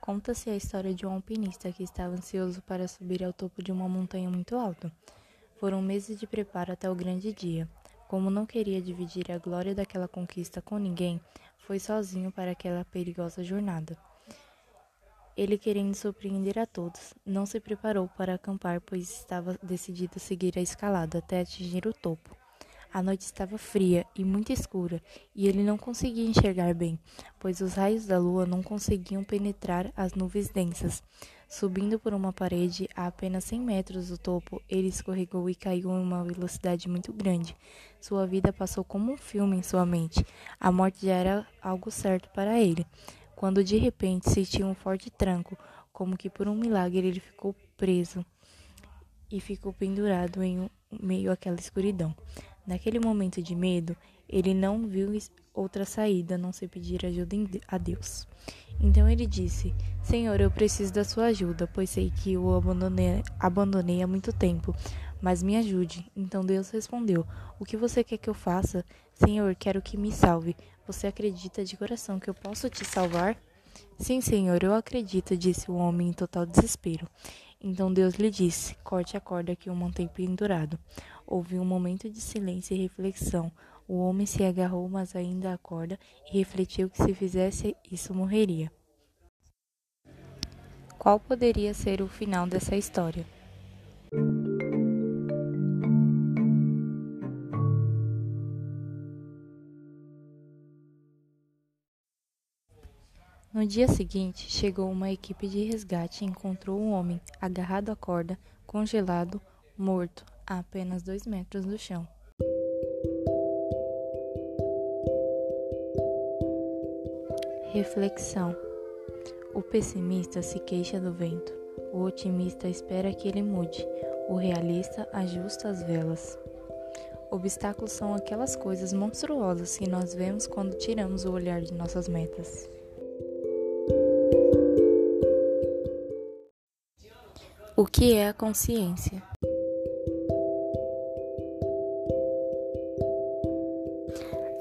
Conta-se a história de um alpinista que estava ansioso para subir ao topo de uma montanha muito alta. Foram meses de preparo até o grande dia. Como não queria dividir a glória daquela conquista com ninguém, foi sozinho para aquela perigosa jornada. Ele, querendo surpreender a todos, não se preparou para acampar, pois estava decidido a seguir a escalada até atingir o topo. A noite estava fria e muito escura, e ele não conseguia enxergar bem, pois os raios da lua não conseguiam penetrar as nuvens densas. Subindo por uma parede a apenas 100 metros do topo, ele escorregou e caiu em uma velocidade muito grande. Sua vida passou como um filme em sua mente. A morte já era algo certo para ele. Quando de repente sentiu um forte tranco, como que por um milagre ele ficou preso e ficou pendurado em meio àquela escuridão. Naquele momento de medo, ele não viu outra saída a não ser pedir ajuda a Deus. Então ele disse: Senhor, eu preciso da sua ajuda, pois sei que o abandonei, abandonei há muito tempo, mas me ajude. Então Deus respondeu: O que você quer que eu faça? Senhor, quero que me salve. Você acredita de coração que eu posso te salvar? Sim, Senhor, eu acredito, disse o homem em total desespero. Então Deus lhe disse: Corte a corda que o mantém pendurado. Houve um momento de silêncio e reflexão. O homem se agarrou, mas ainda à corda, e refletiu que se fizesse isso morreria. Qual poderia ser o final dessa história? No dia seguinte, chegou uma equipe de resgate e encontrou um homem agarrado à corda, congelado, morto, a apenas dois metros do chão. Reflexão: O pessimista se queixa do vento, o otimista espera que ele mude, o realista ajusta as velas. Obstáculos são aquelas coisas monstruosas que nós vemos quando tiramos o olhar de nossas metas. O que é a consciência?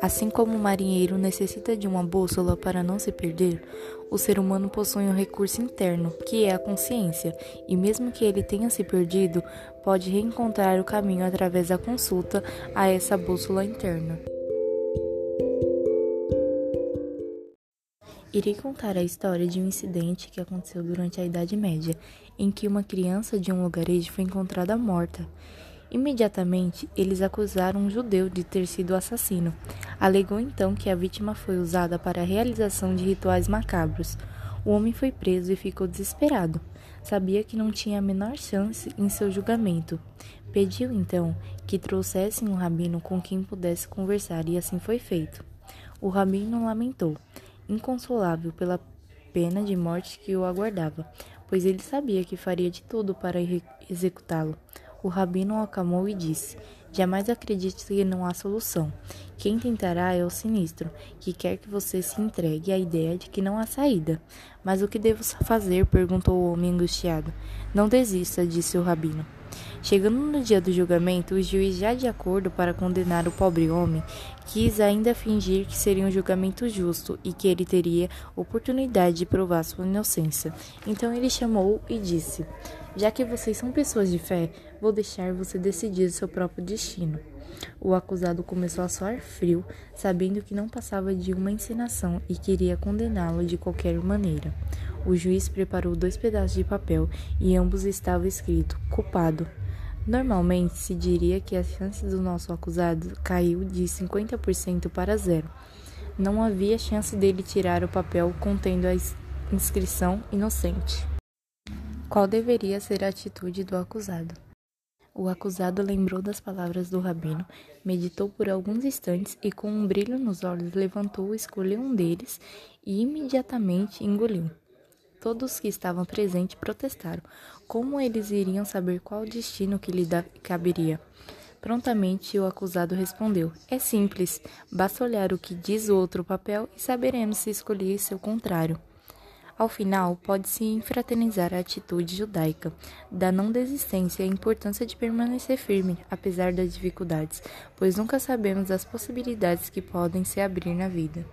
Assim como o marinheiro necessita de uma bússola para não se perder, o ser humano possui um recurso interno, que é a consciência, e mesmo que ele tenha se perdido, pode reencontrar o caminho através da consulta a essa bússola interna. Irei contar a história de um incidente que aconteceu durante a Idade Média, em que uma criança de um lugarejo foi encontrada morta. Imediatamente, eles acusaram um judeu de ter sido assassino. Alegou então que a vítima foi usada para a realização de rituais macabros. O homem foi preso e ficou desesperado. Sabia que não tinha a menor chance em seu julgamento. Pediu então que trouxessem um rabino com quem pudesse conversar, e assim foi feito. O rabino lamentou inconsolável pela pena de morte que o aguardava, pois ele sabia que faria de tudo para executá-lo. O rabino o acalmou e disse: Jamais acredite que não há solução. Quem tentará é o sinistro, que quer que você se entregue à ideia de que não há saída. Mas o que devo fazer? perguntou o homem angustiado. Não desista, disse o rabino. Chegando no dia do julgamento, o juiz, já de acordo para condenar o pobre homem, quis ainda fingir que seria um julgamento justo e que ele teria oportunidade de provar sua inocência. Então ele chamou e disse: Já que vocês são pessoas de fé, vou deixar você decidir seu próprio destino. O acusado começou a soar frio, sabendo que não passava de uma encenação e queria condená-lo de qualquer maneira. O juiz preparou dois pedaços de papel e ambos estavam escrito culpado. Normalmente se diria que a chance do nosso acusado caiu de 50% para zero. Não havia chance dele tirar o papel contendo a inscrição inocente. Qual deveria ser a atitude do acusado? O acusado lembrou das palavras do rabino, meditou por alguns instantes e, com um brilho nos olhos, levantou, escolheu um deles e imediatamente engoliu. Todos que estavam presentes protestaram. Como eles iriam saber qual destino que lhe caberia? Prontamente o acusado respondeu: É simples, basta olhar o que diz o outro papel e saberemos se escolher seu contrário. Ao final, pode-se infraternizar a atitude judaica da não desistência e a importância de permanecer firme, apesar das dificuldades, pois nunca sabemos as possibilidades que podem se abrir na vida.